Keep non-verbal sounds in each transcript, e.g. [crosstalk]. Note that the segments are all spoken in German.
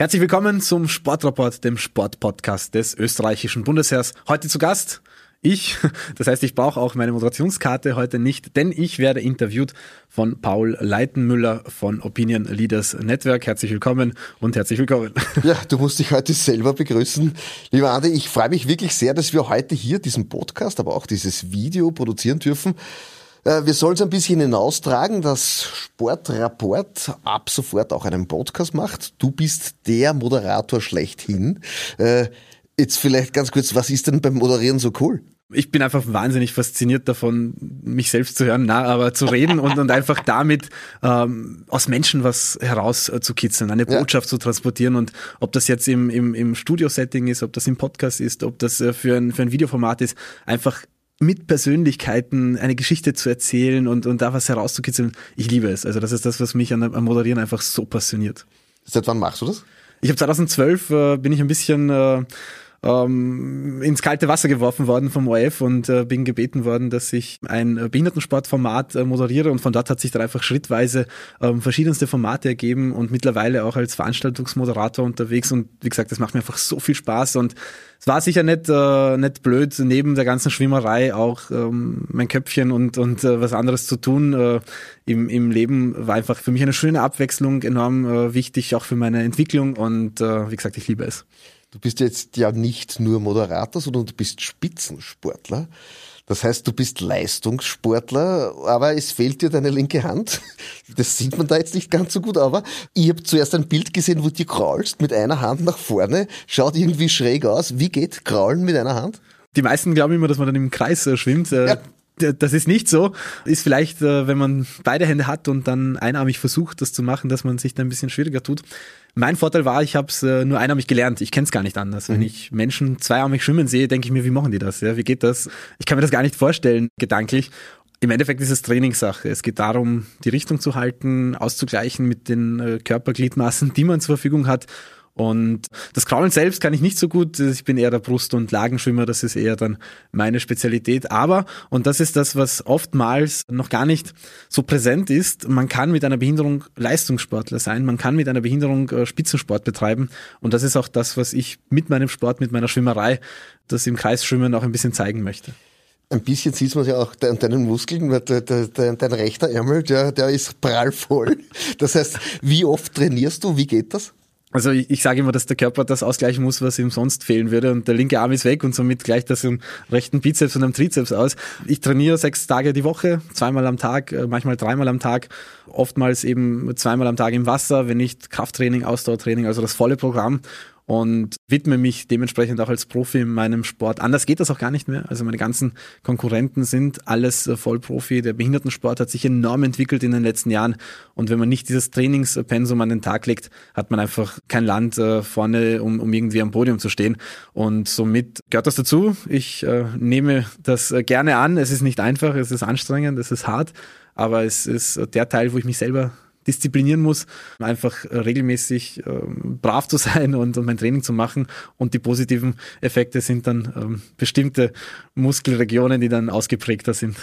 Herzlich willkommen zum Sportrapport, dem Sportpodcast des österreichischen Bundesheers. Heute zu Gast ich. [laughs] Das heißt, ich brauche auch meine Moderationskarte heute nicht, denn ich werde interviewt von Paul Leitenmüller von Opinion Leaders Network. Herzlich willkommen und herzlich willkommen. [laughs] Ja, du musst dich heute selber begrüßen. Lieber Andi, ich freue mich wirklich sehr, dass wir heute hier diesen Podcast, aber auch dieses Video produzieren dürfen. Äh, wir sollen es ein bisschen hinaustragen, dass Sportrapport ab sofort auch einen Podcast macht. Du bist der Moderator schlechthin. Äh, jetzt vielleicht ganz kurz, was ist denn beim Moderieren so cool? Ich bin einfach wahnsinnig fasziniert davon, mich selbst zu hören, na, aber zu reden und, und einfach damit ähm, aus Menschen was herauszukitzeln, eine Botschaft ja. zu transportieren und ob das jetzt im, im, im Studio-Setting ist, ob das im Podcast ist, ob das äh, für ein, für ein Videoformat ist, einfach mit Persönlichkeiten eine Geschichte zu erzählen und, und da was herauszukitzeln. Ich liebe es. Also das ist das, was mich an, am Moderieren einfach so passioniert. Seit wann machst du das? Ich habe 2012 äh, bin ich ein bisschen äh, ähm, ins kalte Wasser geworfen worden vom ORF und äh, bin gebeten worden, dass ich ein Behindertensportformat äh, moderiere. Und von dort hat sich dann einfach schrittweise ähm, verschiedenste Formate ergeben und mittlerweile auch als Veranstaltungsmoderator unterwegs. Und wie gesagt, das macht mir einfach so viel Spaß. Und es war sicher nicht, äh, nicht blöd, neben der ganzen Schwimmerei auch ähm, mein Köpfchen und, und äh, was anderes zu tun. Äh, im, im Leben war einfach für mich eine schöne Abwechslung, enorm äh, wichtig, auch für meine Entwicklung. Und äh, wie gesagt, ich liebe es. Du bist jetzt ja nicht nur Moderator, sondern du bist Spitzensportler. Das heißt, du bist Leistungssportler, aber es fehlt dir deine linke Hand. Das sieht man da jetzt nicht ganz so gut, aber ich habe zuerst ein Bild gesehen, wo du kraulst mit einer Hand nach vorne. Schaut irgendwie schräg aus. Wie geht Kraulen mit einer Hand? Die meisten glauben immer, dass man dann im Kreis äh, schwimmt. Äh, ja das ist nicht so. Ist vielleicht, äh, wenn man beide Hände hat und dann einarmig versucht, das zu machen, dass man sich da ein bisschen schwieriger tut. Mein Vorteil war, ich habe es äh, nur einarmig gelernt. Ich kenne es gar nicht anders. Mhm. Wenn ich Menschen zweiarmig schwimmen sehe, denke ich mir, wie machen die das? Ja, wie geht das? Ich kann mir das gar nicht vorstellen, gedanklich. Im Endeffekt ist es Trainingssache. Es geht darum, die Richtung zu halten, auszugleichen mit den äh, Körpergliedmaßen, die man zur Verfügung hat und das Kraulen selbst kann ich nicht so gut. Ich bin eher der Brust- und Lagenschwimmer. Das ist eher dann meine Spezialität. Aber, und das ist das, was oftmals noch gar nicht so präsent ist, man kann mit einer Behinderung Leistungssportler sein. Man kann mit einer Behinderung äh, Spitzensport betreiben. Und das ist auch das, was ich mit meinem Sport, mit meiner Schwimmerei, das im Kreisschwimmen auch ein bisschen zeigen möchte. Ein bisschen sieht man ja auch an deinen Muskeln, weil de, de, de, dein rechter Ärmel, der, der ist prallvoll. [laughs] Das heißt, wie oft trainierst du? Wie geht das? Also ich, ich sage immer, dass der Körper das ausgleichen muss, was ihm sonst fehlen würde. Und der linke Arm ist weg und somit gleicht das im rechten Bizeps und am Trizeps aus. Ich trainiere sechs Tage die Woche, zweimal am Tag, äh, manchmal dreimal am Tag, oftmals eben zweimal am Tag im Wasser, wenn nicht Krafttraining, Ausdauertraining, also das volle Programm und widme mich dementsprechend auch als Profi in meinem Sport. Anders geht das auch gar nicht mehr. Also meine ganzen Konkurrenten sind alles äh, Vollprofi. Der Behindertensport hat sich enorm entwickelt in den letzten Jahren. Und wenn man nicht dieses Trainingspensum an den Tag legt, hat man einfach kein Land äh, vorne, um, um irgendwie am Podium zu stehen. Und somit gehört das dazu. Ich äh, nehme das gerne an. Es ist nicht einfach, es ist anstrengend, es ist hart. Aber es ist der Teil, wo ich mich selber disziplinieren muss, einfach regelmäßig ähm, brav zu [laughs] sein und, und mein Training zu machen. Und die positiven Effekte sind dann ähm, bestimmte Muskelregionen, die dann ausgeprägter sind.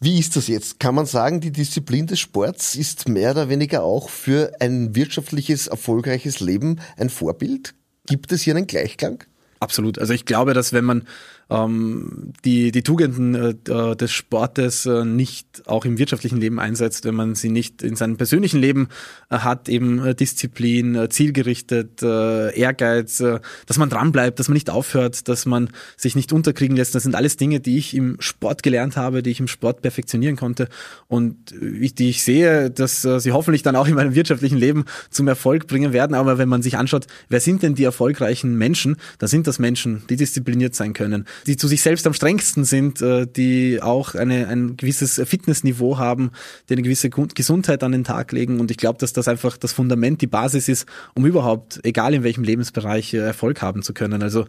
Wie ist das jetzt? Kann man sagen, die Disziplin des Sports ist mehr oder weniger auch für ein wirtschaftliches, erfolgreiches Leben ein Vorbild? Gibt es hier einen Gleichklang? Absolut. Also ich glaube, dass wenn man ähm, die, die Tugenden äh, des Sportes äh, nicht auch im wirtschaftlichen Leben einsetzt, wenn man sie nicht in seinem persönlichen Leben äh, hat, eben äh, Disziplin, äh, zielgerichtet, äh, Ehrgeiz, äh, dass man dranbleibt, dass man nicht aufhört, dass man sich nicht unterkriegen lässt. Das sind alles Dinge, die ich im Sport gelernt habe, die ich im Sport perfektionieren konnte und äh, die ich sehe, dass äh, sie hoffentlich dann auch in meinem wirtschaftlichen Leben zum Erfolg bringen werden. Aber wenn man sich anschaut, wer sind denn die erfolgreichen Menschen, da sind das Menschen, die diszipliniert sein können, die zu sich selbst am strengsten sind, äh, die auch eine, ein gewisses Fitnessniveau haben, die eine gewisse Gesundheit an den Tag legen. Und ich glaube, dass das einfach das Fundament, die Basis ist, um überhaupt, egal in welchem Lebensbereich, äh, Erfolg haben zu können. Also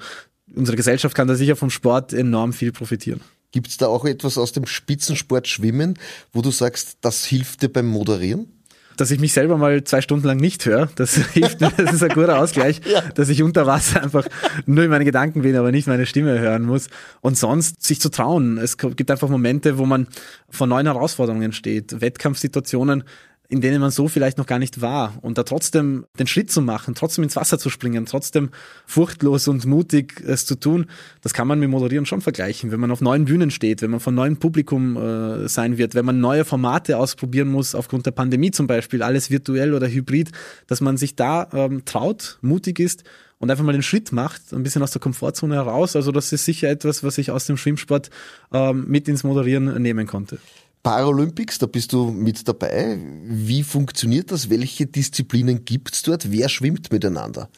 unsere Gesellschaft kann da sicher vom Sport enorm viel profitieren. Gibt es da auch etwas aus dem Spitzensport Schwimmen, wo du sagst, das hilft dir beim Moderieren? Dass ich mich selber mal zwei Stunden lang nicht höre. Das [laughs] hilft mir, das ist ein guter Ausgleich, ja. dass ich unter Wasser einfach nur in meine Gedanken bin, aber nicht meine Stimme hören muss. Und sonst sich zu trauen. Es gibt einfach Momente, wo man vor neuen Herausforderungen steht, Wettkampfsituationen. In denen man so vielleicht noch gar nicht war und da trotzdem den Schritt zu machen, trotzdem ins Wasser zu springen, trotzdem furchtlos und mutig es zu tun, das kann man mit Moderieren schon vergleichen. Wenn man auf neuen Bühnen steht, wenn man von neuem Publikum äh, sein wird, wenn man neue Formate ausprobieren muss, aufgrund der Pandemie zum Beispiel, alles virtuell oder hybrid, dass man sich da ähm, traut, mutig ist und einfach mal den Schritt macht, ein bisschen aus der Komfortzone heraus. Also das ist sicher etwas, was ich aus dem Schwimmsport ähm, mit ins Moderieren nehmen konnte. Paralympics, da bist du mit dabei. Wie funktioniert das? Welche Disziplinen gibt's dort? Wer schwimmt miteinander?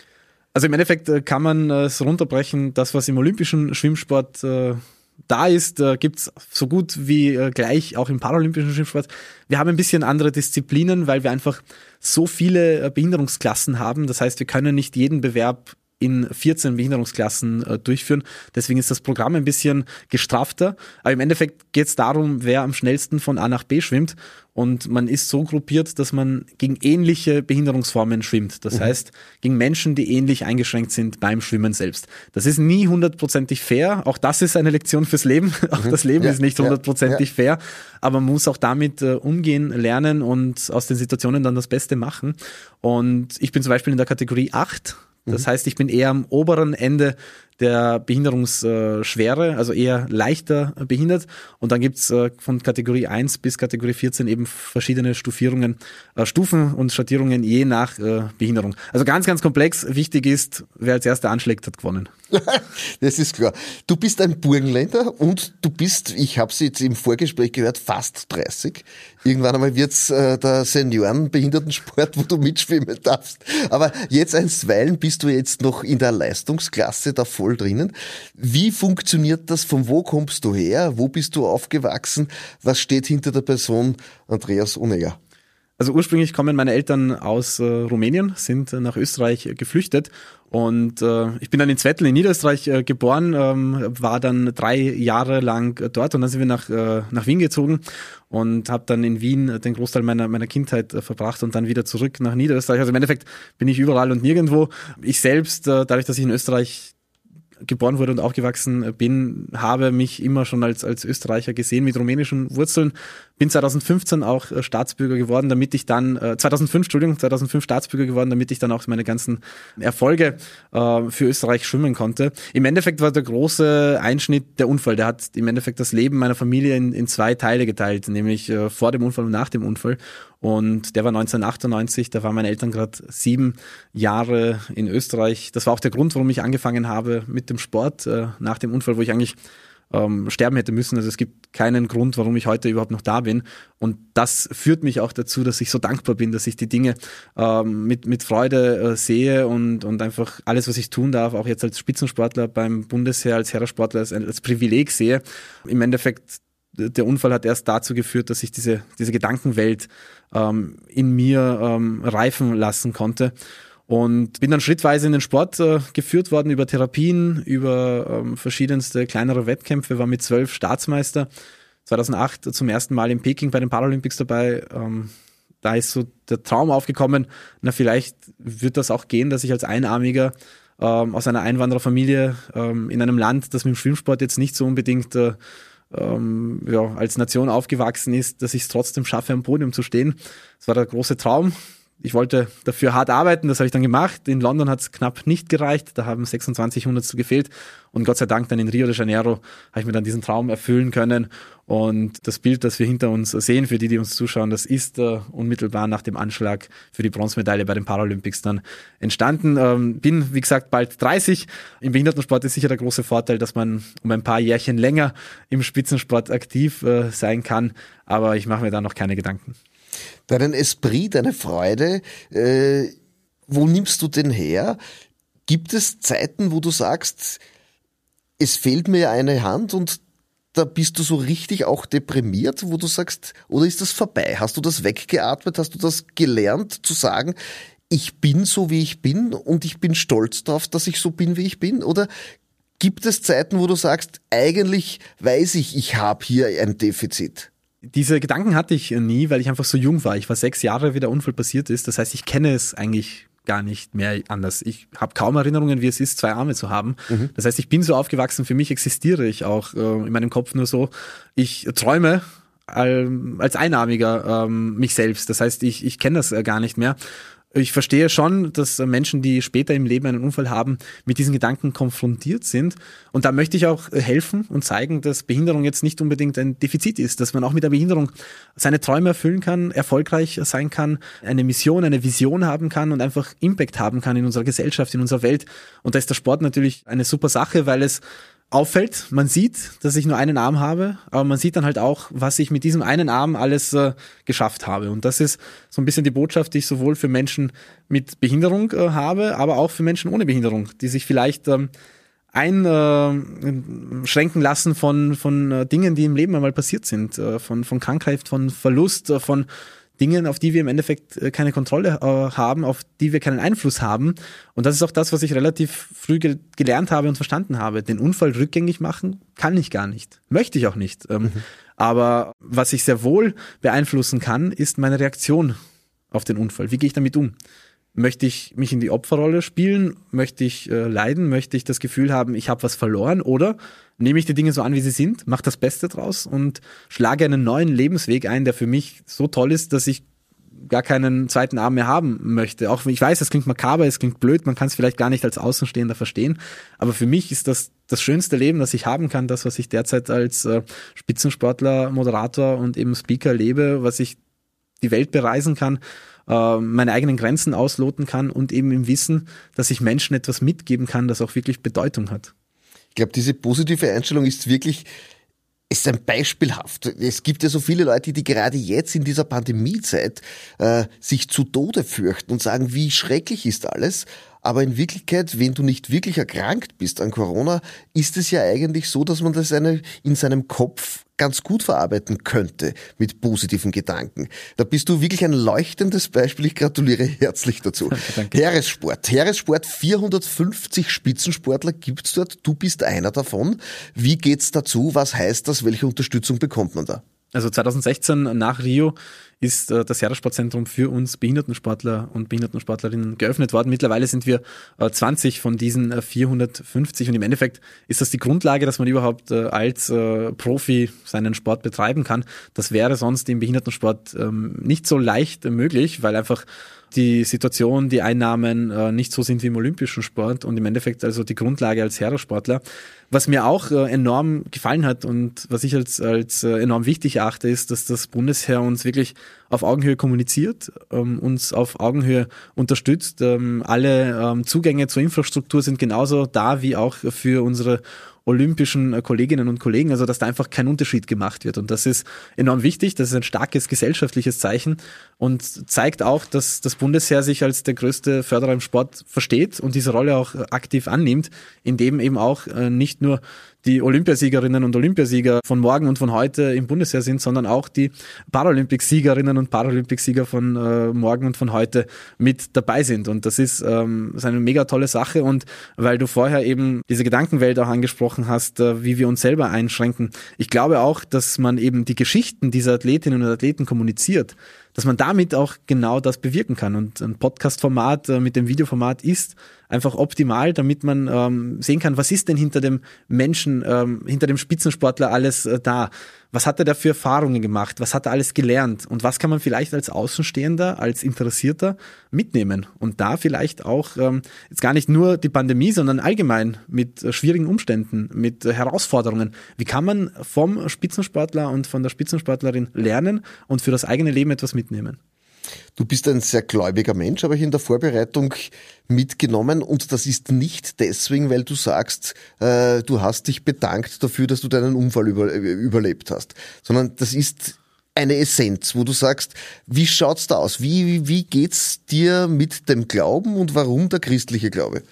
Also im Endeffekt äh, kann man äh, es runterbrechen, das, was im olympischen Schwimmsport äh, da ist, äh, gibt's so gut wie gleich auch im paralympischen Schwimmsport. Wir haben ein bisschen andere Disziplinen, weil wir einfach so viele Behinderungsklassen haben. Das heißt, wir können nicht jeden Bewerb in 14 Behinderungsklassen äh, durchführen. Deswegen ist das Programm ein bisschen gestrafter. Aber im Endeffekt geht es darum, wer am schnellsten von A nach B schwimmt. Und man ist so gruppiert, dass man gegen ähnliche Behinderungsformen schwimmt. Das mhm. heißt, gegen Menschen, die ähnlich eingeschränkt sind beim Schwimmen selbst. Das ist nie hundertprozentig fair. Auch das ist eine Lektion fürs Leben. [laughs] Auch mhm. das Leben ja, ist nicht hundertprozentig ja, fair. Aber man muss auch damit äh, umgehen, lernen und aus den Situationen dann das Beste machen. Und ich bin zum Beispiel in der Kategorie 8 das mhm. heißt, ich bin eher am oberen Ende der Behinderungsschwere, also eher leichter behindert. Und dann gibt's äh, von Kategorie 1 bis Kategorie 14 eben verschiedene Stufierungen, äh, Stufen und Schattierungen je nach äh, Behinderung. Also ganz, ganz komplex. Wichtig ist, wer als erster anschlägt, hat gewonnen. [laughs] das ist klar. Du bist ein Burgenländer und du bist, ich habe es jetzt im Vorgespräch gehört, fast 30. Irgendwann einmal wird's äh, der Seniorenbehindertensport, wo du mitschwimmen darfst. Aber jetzt einstweilen bist du jetzt noch in der Leistungsklasse davor voll drinnen. Wie funktioniert das? Von wo kommst du her? Wo bist du aufgewachsen? Was steht hinter der Person Andreas Onega? Also ursprünglich kommen meine Eltern aus äh, Rumänien, sind äh, nach Österreich äh, geflüchtet und äh, ich bin dann in Zwettl in Niederösterreich äh, geboren, ähm, war dann drei Jahre lang äh, dort und dann sind wir nach, nach Wien gezogen und habe dann in Wien den Großteil meiner, meiner Kindheit verbracht und dann wieder zurück nach Niederösterreich. Also im Endeffekt bin ich überall und nirgendwo. Ich selbst, dadurch, dass ich in Österreich geboren wurde und aufgewachsen bin, habe mich immer schon als, als Österreicher gesehen mit rumänischen Wurzeln. Bin 2015 auch äh, Staatsbürger geworden, damit ich dann, äh, 2005, Entschuldigung, 2005 Staatsbürger geworden, damit ich dann auch meine ganzen Erfolge äh, für Österreich schwimmen konnte. Im Endeffekt war der große Einschnitt der Unfall. Der hat im Endeffekt das Leben meiner Familie in, in zwei Teile geteilt, nämlich äh, vor dem Unfall und nach dem Unfall. Und der war 1998, da waren meine Eltern gerade sieben Jahre in Österreich. Das war auch der Grund, warum ich angefangen habe mit dem Sport äh, nach dem Unfall, wo ich eigentlich ähm, sterben hätte müssen. Also es gibt keinen Grund, warum ich heute überhaupt noch da bin. Und das führt mich auch dazu, dass ich so dankbar bin, dass ich die Dinge ähm, mit, mit Freude äh, sehe und, und einfach alles, was ich tun darf, auch jetzt als Spitzensportler beim Bundesheer, als Herrensportler, als, als Privileg sehe. Im Endeffekt der Unfall hat erst dazu geführt, dass ich diese, diese Gedankenwelt ähm, in mir ähm, reifen lassen konnte. Und bin dann schrittweise in den Sport äh, geführt worden über Therapien, über ähm, verschiedenste kleinere Wettkämpfe, war mit zwölf Staatsmeister. 2008 zum ersten Mal in Peking bei den Paralympics dabei. Ähm, da ist so der Traum aufgekommen, na vielleicht wird das auch gehen, dass ich als Einarmiger ähm, aus einer Einwandererfamilie ähm, in einem Land, das mit dem Schwimmsport jetzt nicht so unbedingt äh, ähm, ja, als Nation aufgewachsen ist, dass ich es trotzdem schaffe, am Podium zu stehen. Das war der große Traum ich wollte dafür hart arbeiten, das habe ich dann gemacht. In London hat es knapp nicht gereicht, da haben 26 Hundertstel gefehlt. Und Gott sei Dank dann in Rio de Janeiro habe ich mir dann diesen Traum erfüllen können. Und das Bild, das wir hinter uns sehen, für die, die uns zuschauen, das ist äh, unmittelbar nach dem Anschlag für die Bronzemedaille bei den Paralympics dann entstanden. Ähm, bin, wie gesagt, bald 30. Im Behindertensport ist sicher der große Vorteil, dass man um ein paar Jährchen länger im Spitzensport aktiv äh, sein kann. Aber ich mache mir da noch keine Gedanken deinen Esprit, deine Freude, äh, wo nimmst du den her? Gibt es Zeiten, wo du sagst, es fehlt mir eine Hand und da bist du so richtig auch deprimiert, wo du sagst, oder ist das vorbei? Hast du das weggeatmet? Hast du das gelernt zu sagen, ich bin so, wie ich bin und ich bin stolz darauf, dass ich so bin, wie ich bin? Oder gibt es Zeiten, wo du sagst, eigentlich weiß ich, ich habe hier ein Defizit? Diese Gedanken hatte ich nie, weil ich einfach so jung war. Ich war sechs Jahre, wie der Unfall passiert ist. Das heißt, ich kenne es eigentlich gar nicht mehr anders. Ich habe kaum Erinnerungen, wie es ist, zwei Arme zu haben. Mhm. Das heißt, ich bin so aufgewachsen, für mich existiere ich auch äh, in meinem Kopf nur so. Ich träume, als Einarmiger ähm, mich selbst. Das heißt, ich, ich kenne das äh, gar nicht mehr. Ich verstehe schon, dass Menschen, die später im Leben einen Unfall haben, mit diesen Gedanken konfrontiert sind. Und da möchte ich auch helfen und zeigen, dass Behinderung jetzt nicht unbedingt ein Defizit ist, dass man auch mit der Behinderung seine Träume erfüllen kann, erfolgreich sein kann, eine Mission, eine Vision haben kann und einfach Impact haben kann in unserer Gesellschaft, in unserer Welt. Und da ist der Sport natürlich eine super Sache, weil es auffällt. Man sieht, dass ich nur einen Arm habe, aber man sieht dann halt auch, was ich mit diesem einen Arm alles äh, geschafft habe. Und das ist so ein bisschen die Botschaft, die ich sowohl für Menschen mit Behinderung äh, habe, aber auch für Menschen ohne Behinderung, die sich vielleicht ähm, einschränken lassen von, von äh, Dingen, die im Leben einmal passiert sind, äh, von, von Krankheit, von Verlust, äh, von Dingen, auf die wir im Endeffekt äh, keine Kontrolle äh, haben, auf die wir keinen Einfluss haben. Und das ist auch das, was ich relativ früh ge gelernt habe und verstanden habe. Den Unfall rückgängig machen kann ich gar nicht. Möchte ich auch nicht. Ähm, mhm. Aber was ich sehr wohl beeinflussen kann, ist meine Reaktion auf den Unfall. Wie gehe ich damit um? Möchte ich mich in die Opferrolle spielen? Möchte ich äh, leiden? Möchte ich das Gefühl haben, ich habe was verloren? Oder nehme ich die Dinge so an, wie sie sind, mache das Beste draus und schlage einen neuen Lebensweg ein, der für mich so toll ist, dass ich gar keinen zweiten Arm mehr haben möchte. Auch ich weiß, es klingt makaber, es klingt blöd, man kann es vielleicht gar nicht als Außenstehender verstehen, aber für mich ist das das schönste Leben, das ich haben kann, das, was ich derzeit als äh, Spitzensportler, Moderator und eben Speaker lebe, was ich die Welt bereisen kann äh, meine eigenen Grenzen ausloten kann und eben im Wissen, dass ich Menschen etwas mitgeben kann, das auch wirklich Bedeutung hat. Ich glaube, diese positive Einstellung ist wirklich ist ein beispielhaft. Es gibt ja so viele Leute, die gerade jetzt in dieser Pandemiezeit äh, sich zu Tode fürchten und sagen, wie schrecklich ist alles. Aber in Wirklichkeit, wenn du nicht wirklich erkrankt bist an Corona, ist es ja eigentlich so, dass man das eine, in seinem Kopf ganz gut verarbeiten könnte mit positiven Gedanken. Da bist du wirklich ein leuchtendes Beispiel. Ich gratuliere herzlich dazu. [laughs] Danke. Heeressport. Heeressport, 450 Spitzensportler gibt's dort. Du bist einer davon. Wie geht's dazu? Was heißt das? Welche Unterstützung bekommt man da? Also 2016 nach Rio ist äh, das Jahressportzentrum für uns Behindertensportler und Behindertensportlerinnen geöffnet worden. Mittlerweile sind wir äh, 20 von diesen äh, 450 und im Endeffekt ist das die Grundlage, dass man überhaupt äh, als äh, Profi seinen Sport betreiben kann. Das wäre sonst im Behindertensport ähm, nicht so leicht möglich, weil einfach die Situation, die Einnahmen äh, nicht so sind wie im olympischen Sport und im Endeffekt also die Grundlage als Herrensportler. Was mir auch äh, enorm gefallen hat und was ich als, als äh, enorm wichtig erachte, ist, dass das Bundesheer uns wirklich auf Augenhöhe kommuniziert, ähm, uns auf Augenhöhe unterstützt. Ähm, alle ähm, Zugänge zur Infrastruktur sind genauso da wie auch für unsere olympischen äh, Kolleginnen und Kollegen, also dass da einfach kein Unterschied gemacht wird. Und das ist enorm wichtig, das ist ein starkes gesellschaftliches Zeichen und zeigt auch, dass das Bundesheer sich als der größte Förderer im Sport versteht und diese Rolle auch aktiv annimmt, indem eben auch äh, nicht nur die Olympiasiegerinnen und Olympiasieger von morgen und von heute im Bundesheer sind, sondern auch die Paralympics-Siegerinnen und Paralympics-Sieger von äh, morgen und von heute mit dabei sind. Und das ist, ähm, ist eine mega tolle Sache. Und weil du vorher eben diese Gedankenwelt auch angesprochen hast, äh, wie wir uns selber einschränken, ich glaube auch, dass man eben die Geschichten dieser Athletinnen und Athleten kommuniziert dass man damit auch genau das bewirken kann. Und ein Podcast-Format äh, mit dem Videoformat ist einfach optimal, damit man ähm, sehen kann, was ist denn hinter dem Menschen, ähm, hinter dem Spitzensportler alles äh, da. Was hat er da für Erfahrungen gemacht? Was hat er alles gelernt? Und was kann man vielleicht als Außenstehender, als Interessierter mitnehmen? Und da vielleicht auch ähm, jetzt gar nicht nur die Pandemie, sondern allgemein mit äh, schwierigen Umständen, mit äh, Herausforderungen. Wie kann man vom Spitzensportler und von der Spitzensportlerin lernen und für das eigene Leben etwas mitnehmen? Du bist ein sehr gläubiger Mensch, habe ich in der Vorbereitung mitgenommen und das ist nicht deswegen, weil du sagst, äh, du hast dich bedankt dafür, dass du deinen Unfall über, überlebt hast, sondern das ist eine Essenz, wo du sagst, wie schaut's da aus? Wie, wie, wie geht's dir mit dem Glauben und warum der christliche Glaube?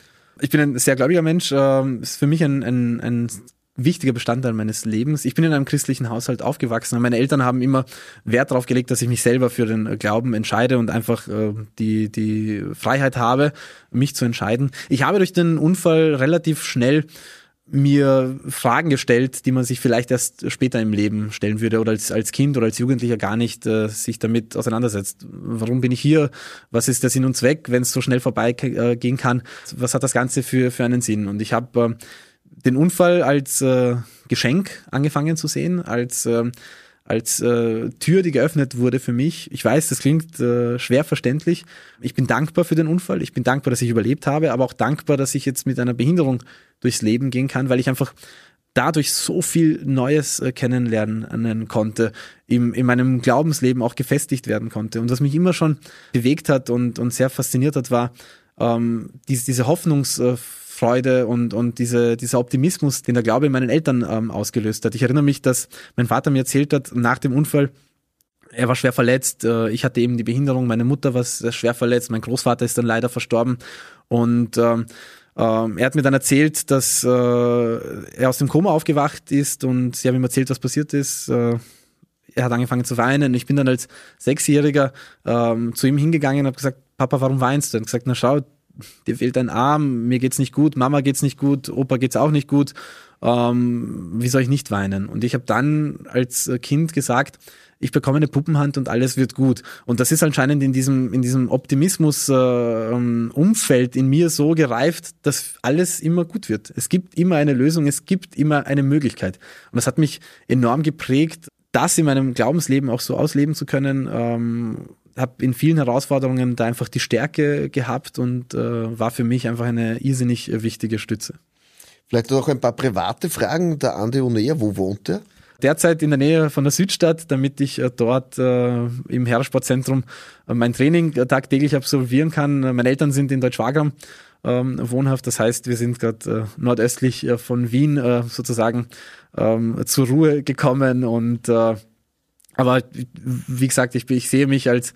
Ich bin ein sehr gläubiger Mensch. Ähm, ist für mich ein, ein, ein wichtiger Bestandteil meines Lebens. Ich bin in einem christlichen Haushalt aufgewachsen und meine Eltern haben immer Wert darauf gelegt, dass ich mich selber für den Glauben entscheide und einfach äh, die, die Freiheit habe, mich zu entscheiden. Ich habe durch den Unfall relativ schnell mir Fragen gestellt, die man sich vielleicht erst später im Leben stellen würde oder als, als Kind oder als Jugendlicher gar nicht äh, sich damit auseinandersetzt. Warum bin ich hier? Was ist der Sinn und Zweck, wenn es so schnell vorbeigehen äh, kann? Was hat das Ganze für, für einen Sinn? Und ich habe äh, den Unfall als äh, Geschenk angefangen zu sehen, als äh, als äh, Tür, die geöffnet wurde für mich. Ich weiß, das klingt äh, schwer verständlich. Ich bin dankbar für den Unfall. Ich bin dankbar, dass ich überlebt habe, aber auch dankbar, dass ich jetzt mit einer Behinderung durchs Leben gehen kann, weil ich einfach dadurch so viel Neues äh, kennenlernen konnte, im, in meinem Glaubensleben auch gefestigt werden konnte. Und was mich immer schon bewegt hat und, und sehr fasziniert hat, war ähm, diese, diese Hoffnungsfreude und, und diese, dieser Optimismus, den der Glaube in meinen Eltern ähm, ausgelöst hat. Ich erinnere mich, dass mein Vater mir erzählt hat, nach dem Unfall, er war schwer verletzt, äh, ich hatte eben die Behinderung, meine Mutter war schwer verletzt, mein Großvater ist dann leider verstorben und ähm, ähm, er hat mir dann erzählt, dass äh, er aus dem Koma aufgewacht ist und sie haben ihm erzählt, was passiert ist. Äh, er hat angefangen zu weinen. Ich bin dann als Sechsjähriger ähm, zu ihm hingegangen und habe gesagt, Papa, warum weinst du? Hat gesagt, na schau, dir fehlt ein Arm, mir geht's nicht gut, Mama geht's nicht gut, Opa geht's auch nicht gut. Ähm, wie soll ich nicht weinen? Und ich habe dann als Kind gesagt, ich bekomme eine Puppenhand und alles wird gut. Und das ist anscheinend in diesem, in diesem Optimismus-Umfeld äh, in mir so gereift, dass alles immer gut wird. Es gibt immer eine Lösung, es gibt immer eine Möglichkeit. Und das hat mich enorm geprägt, das in meinem Glaubensleben auch so ausleben zu können. Ähm, habe in vielen Herausforderungen da einfach die Stärke gehabt und äh, war für mich einfach eine irrsinnig wichtige Stütze. Vielleicht noch ein paar private Fragen. Der Andi Onea, wo wohnt er? derzeit in der Nähe von der Südstadt, damit ich äh, dort äh, im Herrensportzentrum äh, mein Training tagtäglich absolvieren kann. Meine Eltern sind in Deutschwagram ähm, wohnhaft, das heißt, wir sind gerade äh, nordöstlich äh, von Wien äh, sozusagen ähm, zur Ruhe gekommen und äh, aber wie gesagt, ich, ich sehe mich als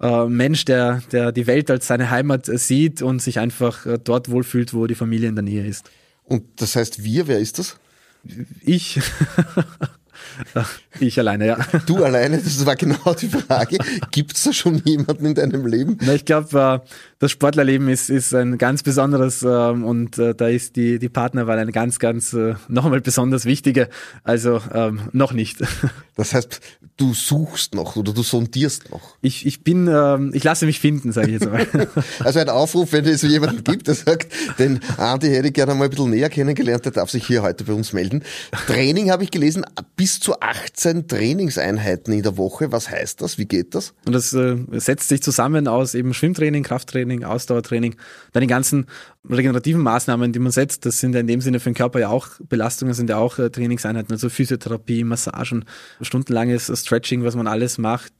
äh, Mensch, der, der die Welt als seine Heimat sieht und sich einfach äh, dort wohlfühlt, wo die Familie in der Nähe ist. Und das heißt wir, wer ist das? Ich. [laughs] Ich alleine, ja. Du alleine, das war genau die Frage. Gibt es da schon jemanden in deinem Leben? Na, ich glaube, äh, das Sportlerleben ist, ist ein ganz besonderes ähm, und äh, da ist die, die Partnerwahl eine ganz, ganz äh, nochmal besonders wichtige. Also ähm, noch nicht. [laughs] Das heißt, du suchst noch oder du sondierst noch. Ich, ich bin, ähm, ich lasse mich finden, sage ich jetzt mal. [laughs] Also ein Aufruf, wenn es jemanden gibt, der sagt, den Andi hätte ich gerne mal ein bisschen näher kennengelernt, der darf sich hier heute bei uns melden. Training habe ich gelesen, bis zu 18 Trainingseinheiten in der Woche. Was heißt das? Wie geht das? Und das äh, setzt sich zusammen aus eben Schwimmtraining, Krafttraining, Ausdauertraining, dann die ganzen regenerativen Maßnahmen, die man setzt. Das sind ja in dem Sinne für den Körper ja auch Belastungen, sind ja auch äh, Trainingseinheiten, also Physiotherapie, Massagen, stundenlanges Stretching, was man alles macht,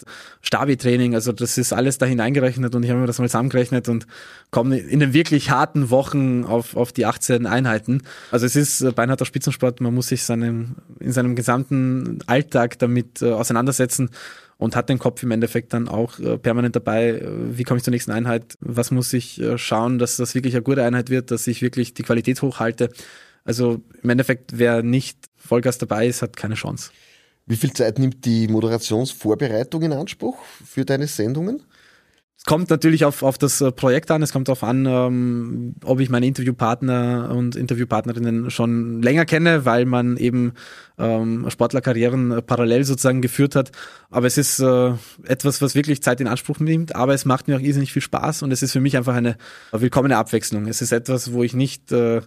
Stabi-Training, also das ist alles da hineingerechnet und ich habe mir das mal zusammengerechnet und komme in den wirklich harten Wochen auf, auf die 18 Einheiten. Also es ist äh, beinharter Spitzensport, man muss sich seinem, in seinem gesamten Alltag damit äh, auseinandersetzen und hat den Kopf im Endeffekt dann auch äh, permanent dabei, äh, wie komme ich zur nächsten Einheit, was muss ich äh, schauen, dass das wirklich eine gute Einheit wird, dass ich wirklich die Qualität hochhalte. Also im Endeffekt, wer nicht Vollgas dabei ist, hat keine Chance. Wie viel Zeit nimmt die Moderationsvorbereitung in Anspruch für deine Sendungen? Es kommt natürlich auf, auf das äh, Projekt an, es kommt darauf an, ähm, ob ich meine Interviewpartner und Interviewpartnerinnen schon länger kenne, weil man eben ähm, Sportlerkarrieren parallel sozusagen geführt hat. Aber es ist äh, etwas, was wirklich Zeit in Anspruch nimmt, aber es macht mir auch irrsinnig viel Spaß und es ist für mich einfach eine willkommene Abwechslung. Es ist etwas, wo ich nicht äh,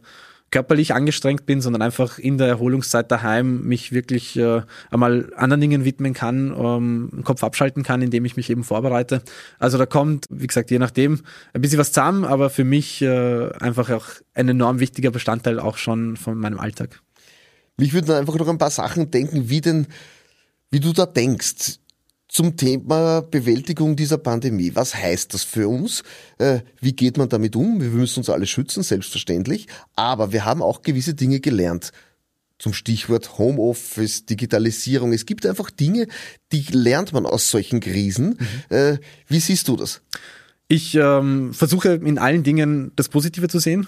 körperlich angestrengt bin, sondern einfach in der Erholungszeit daheim mich wirklich äh, einmal anderen Dingen widmen kann, ähm, Kopf abschalten kann, indem ich mich eben vorbereite. Also da kommt, wie gesagt, je nachdem ein bisschen was zusammen, aber für mich äh, einfach auch ein enorm wichtiger Bestandteil auch schon von meinem Alltag. Mich würden einfach noch ein paar Sachen denken, wie denn, wie du da denkst zum Thema Bewältigung dieser Pandemie. Was heißt das für uns? Äh, wie geht man damit um? Wir müssen uns alle schützen, selbstverständlich. Aber wir haben auch gewisse Dinge gelernt. Zum Stichwort Homeoffice, Digitalisierung. Es gibt einfach Dinge, die lernt man aus solchen Krisen. Mhm. Äh, wie siehst du das? Ich ähm, versuche in allen Dingen das Positive zu sehen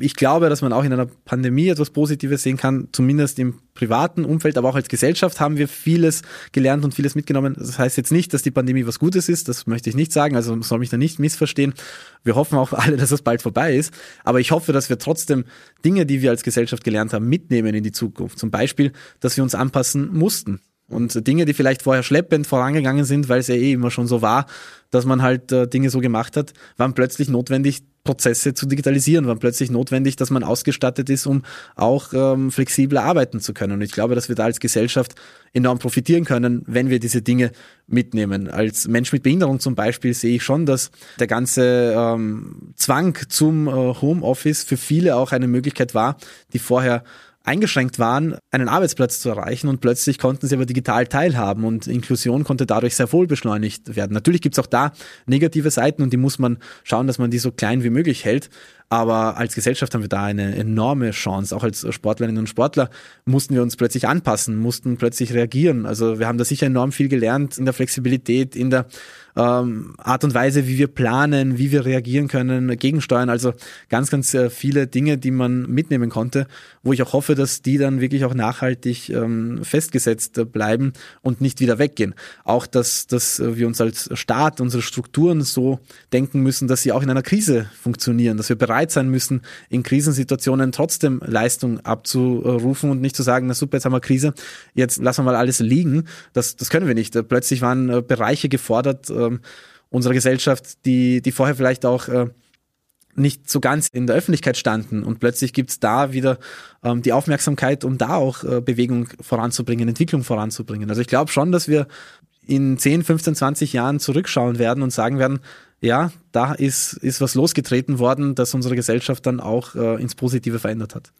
ich glaube, dass man auch in einer Pandemie etwas Positives sehen kann, zumindest im privaten Umfeld, aber auch als Gesellschaft haben wir vieles gelernt und vieles mitgenommen. Das heißt jetzt nicht, dass die Pandemie was Gutes ist, das möchte ich nicht sagen, also soll mich da nicht missverstehen. Wir hoffen auch alle, dass es bald vorbei ist, aber ich hoffe, dass wir trotzdem Dinge, die wir als Gesellschaft gelernt haben, mitnehmen in die Zukunft. Zum Beispiel, dass wir uns anpassen mussten Und Dinge, die vielleicht vorher schleppend vorangegangen sind, weil es ja eh immer schon so war, dass man halt äh, Dinge so gemacht hat, waren plötzlich notwendig, Prozesse zu digitalisieren, waren plötzlich notwendig, dass man ausgestattet ist, um auch ähm, flexibler arbeiten zu können. Und ich glaube, dass wir da als Gesellschaft enorm profitieren können, wenn wir diese Dinge mitnehmen. Als Mensch mit Behinderung zum Beispiel sehe ich schon, dass der ganze ähm, Zwang zum äh, Homeoffice für viele auch eine Möglichkeit war, die vorher eingeschränkt waren, einen Arbeitsplatz zu erreichen und plötzlich konnten sie aber digital teilhaben und Inklusion konnte dadurch sehr wohl beschleunigt werden. Natürlich gibt es auch da negative Seiten und die muss man schauen, dass man die so klein wie möglich hält. Aber als Gesellschaft haben wir da eine enorme Chance. Auch als Sportlerinnen und Sportler mussten wir uns plötzlich anpassen, mussten plötzlich reagieren. Also wir haben da sicher enorm viel gelernt in der Flexibilität, in der ähm, Art und Weise, wie wir planen, wie wir reagieren können, gegensteuern. Also ganz, ganz äh, viele Dinge, die man mitnehmen konnte, wo ich auch hoffe, dass die dann wirklich auch nachhaltig ähm, festgesetzt bleiben und nicht wieder weggehen. Auch, dass, dass wir uns als Staat, unsere Strukturen so denken müssen, dass sie auch in einer Krise funktionieren, dass wir bereit sein müssen, in Krisensituationen trotzdem Leistung abzurufen und nicht zu sagen, na super, jetzt haben wir Krise, jetzt lassen wir mal alles liegen. Das, das können wir nicht. Plötzlich waren äh, Bereiche gefordert, ähm, unserer Gesellschaft, die, die vorher vielleicht auch äh, nicht so ganz in der Öffentlichkeit standen. Und plötzlich gibt's da wieder ähm, die Aufmerksamkeit, um da auch äh, Bewegung voranzubringen, Entwicklung voranzubringen. Also ich glaube schon, dass wir in 10, 15, 20 Jahren zurückschauen werden und sagen werden, ja, da ist, ist was losgetreten worden, das unsere Gesellschaft dann auch äh, ins Positive verändert hat.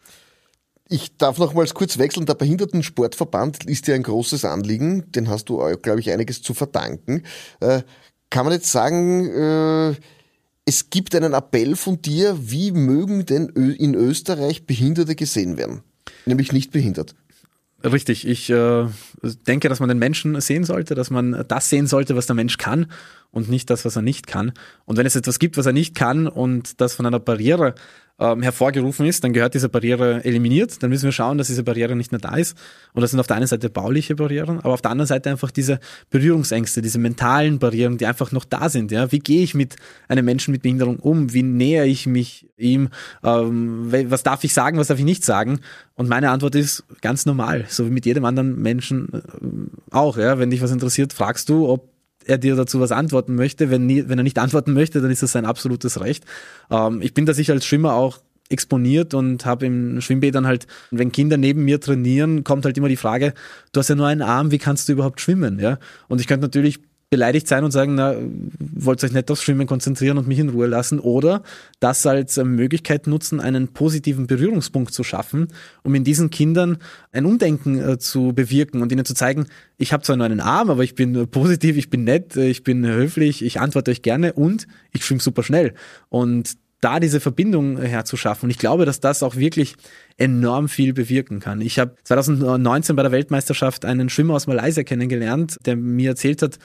Ich darf nochmals kurz wechseln. Der Behindertensportverband ist ja ein großes Anliegen. Den hast du, äh, glaube ich, einiges zu verdanken. Äh, kann man jetzt sagen, äh, es gibt einen Appell von dir, wie mögen denn in Österreich Behinderte gesehen werden? Nämlich nicht behindert. Richtig, ich äh, denke, dass man den Menschen sehen sollte, dass man das sehen sollte, was der Mensch kann und nicht das, was er nicht kann. Und wenn es etwas gibt, was er nicht kann und das von einer Barriere ähm, hervorgerufen ist, dann gehört diese Barriere eliminiert. Dann müssen wir schauen, dass diese Barriere nicht mehr da ist. Und das sind auf der einen Seite bauliche Barrieren, aber auf der anderen Seite einfach diese Berührungsängste, diese mentalen Barrieren, die einfach noch da sind. Ja, wie gehe ich mit einem Menschen mit Behinderung um? Wie näher ich mich ihm? Ähm, was darf ich sagen? Was darf ich nicht sagen? Und meine Antwort ist ganz normal, so wie mit jedem anderen Menschen äh, auch. Ja, wenn dich was interessiert, fragst du, ob er dir dazu was antworten möchte. Wenn, nie, wenn er nicht antworten möchte, dann ist das sein absolutes Recht. Ähm, ich bin da sicher als Schwimmer auch exponiert und habe im Schwimmbädern halt, wenn Kinder neben mir trainieren, kommt halt immer die Frage, du hast ja nur einen Arm, wie kannst du überhaupt schwimmen? Ja? Und ich könnte natürlich beleidigt sein und sagen, na, wollt euch nicht aufs Schwimmen konzentrieren und mich in Ruhe lassen oder das als äh, Möglichkeit nutzen, einen positiven Berührungspunkt zu schaffen, um in diesen Kindern ein Umdenken äh, zu bewirken und ihnen zu zeigen, ich habe zwar nur einen Arm, aber ich bin äh, positiv, ich bin nett, äh, ich bin höflich, ich antworte euch gerne und ich schwimme super schnell. Und da diese Verbindung herzuschaffen. Und ich glaube, dass das auch wirklich enorm viel bewirken kann. Ich habe 2019 bei der Weltmeisterschaft einen Schwimmer aus Malaysia kennengelernt, der mir erzählt hat,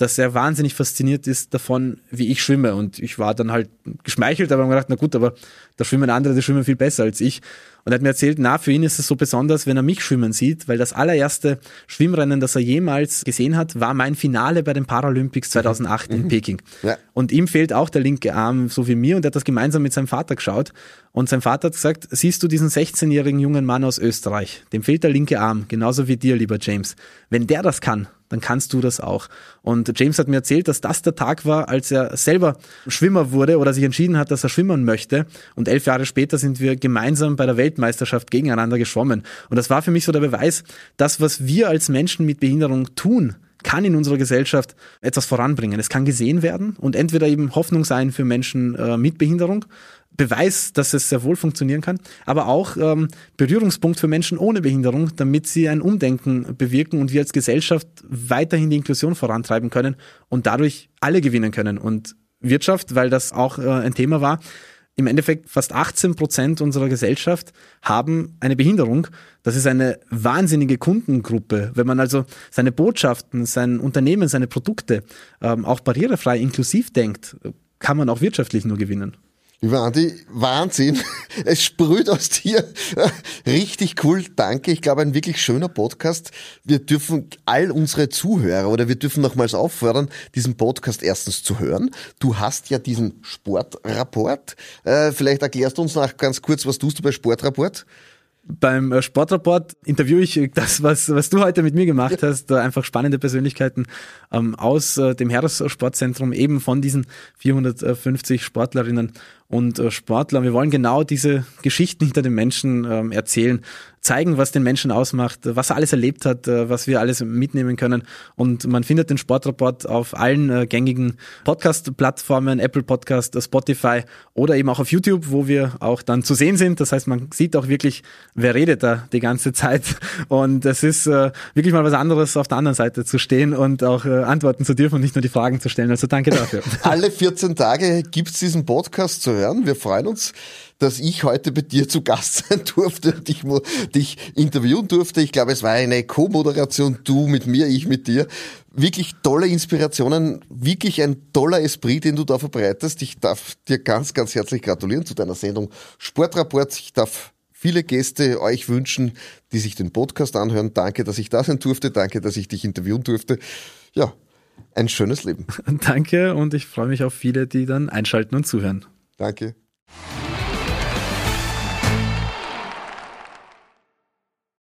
dass er wahnsinnig fasziniert ist davon, wie ich schwimme. Und ich war dann halt geschmeichelt, aber habe gedacht, na gut, aber da schwimmen andere, die schwimmen viel besser als ich. Und er hat mir erzählt, na, für ihn ist es so besonders, wenn er mich schwimmen sieht, weil das allererste Schwimmrennen, das er jemals gesehen hat, war mein Finale bei den Paralympics 2008 mhm. in Peking. Ja. Und ihm fehlt auch der linke Arm, so wie mir, und er hat das gemeinsam mit seinem Vater geschaut. Und sein Vater hat gesagt, siehst du diesen 16-jährigen jungen Mann aus Österreich, dem fehlt der linke Arm, genauso wie dir, lieber James. Wenn der das kann, dann kannst du das auch. Und James hat mir erzählt, dass das der Tag war, als er selber Schwimmer wurde oder sich entschieden hat, dass er schwimmen möchte. Und elf Jahre später sind wir gemeinsam bei der Weltmeisterschaft gegeneinander geschwommen. Und das war für mich so der Beweis, das, was wir als Menschen mit Behinderung tun, kann in unserer Gesellschaft etwas voranbringen. Es kann gesehen werden und entweder eben Hoffnung sein für Menschen äh, mit Behinderung, Beweis, dass es sehr wohl funktionieren kann, aber auch ähm, Berührungspunkt für Menschen ohne Behinderung, damit sie ein Umdenken bewirken und wir als Gesellschaft weiterhin die Inklusion vorantreiben können und dadurch alle gewinnen können. Und Wirtschaft, weil das auch äh, ein Thema war, im Endeffekt fast 18 Prozent unserer Gesellschaft haben eine Behinderung. Das ist eine wahnsinnige Kundengruppe. Wenn man also seine Botschaften, sein Unternehmen, seine Produkte ähm, auch barrierefrei inklusiv denkt, kann man auch wirtschaftlich nur gewinnen. Lieber Andi, Wahnsinn. [laughs] Es sprüht aus dir. [laughs] Richtig cool. Danke. Ich glaube, ein wirklich schöner Podcast. Wir dürfen all unsere Zuhörer oder wir dürfen nochmals auffordern, diesen Podcast erstens zu hören. Du hast ja diesen Sportrapport. Äh, vielleicht erklärst du uns noch ganz kurz, was tust du bei Sportrapport? Beim äh, Sportreport interviewe ich das, was, was du heute mit mir gemacht hast, einfach spannende Persönlichkeiten ähm, aus äh, dem Heeressportzentrum, eben von diesen 450 Sportlerinnen und äh, Sportlern. Wir wollen genau diese Geschichten hinter den Menschen ähm, erzählen, zeigen, was den Menschen ausmacht, was er alles erlebt hat, äh, was wir alles mitnehmen können. Und man findet den Sportreport auf allen äh, gängigen Podcast-Plattformen, Apple Podcast, Spotify oder eben auch auf YouTube, wo wir auch dann zu sehen sind. Das heißt, man sieht auch wirklich, wer redet da die ganze Zeit. Und es ist äh, wirklich mal was anderes, auf der anderen Seite zu stehen und auch antworten zu dürfen und nicht nur die Fragen zu stellen. Also danke dafür. [laughs] Alle 14 Tage gibt's diesen Podcast zu hören. Wir freuen uns, dass ich heute bei dir zu Gast sein durfte und dich, dich interviewen durfte. Ich glaube, es war eine Co-Moderation, du mit mir, ich mit dir. Wirklich tolle Inspirationen, wirklich ein toller Esprit, den du da verbreitest. Ich darf dir ganz, ganz herzlich gratulieren zu deiner Sendung Sportrapport. Ich darf viele Gäste euch wünschen, die sich den Podcast anhören. Danke, dass ich da sein durfte. Danke, dass ich dich interviewen durfte. Ja, ein schönes Leben. [laughs] Danke und ich freue mich auf viele, die dann einschalten und zuhören. Danke.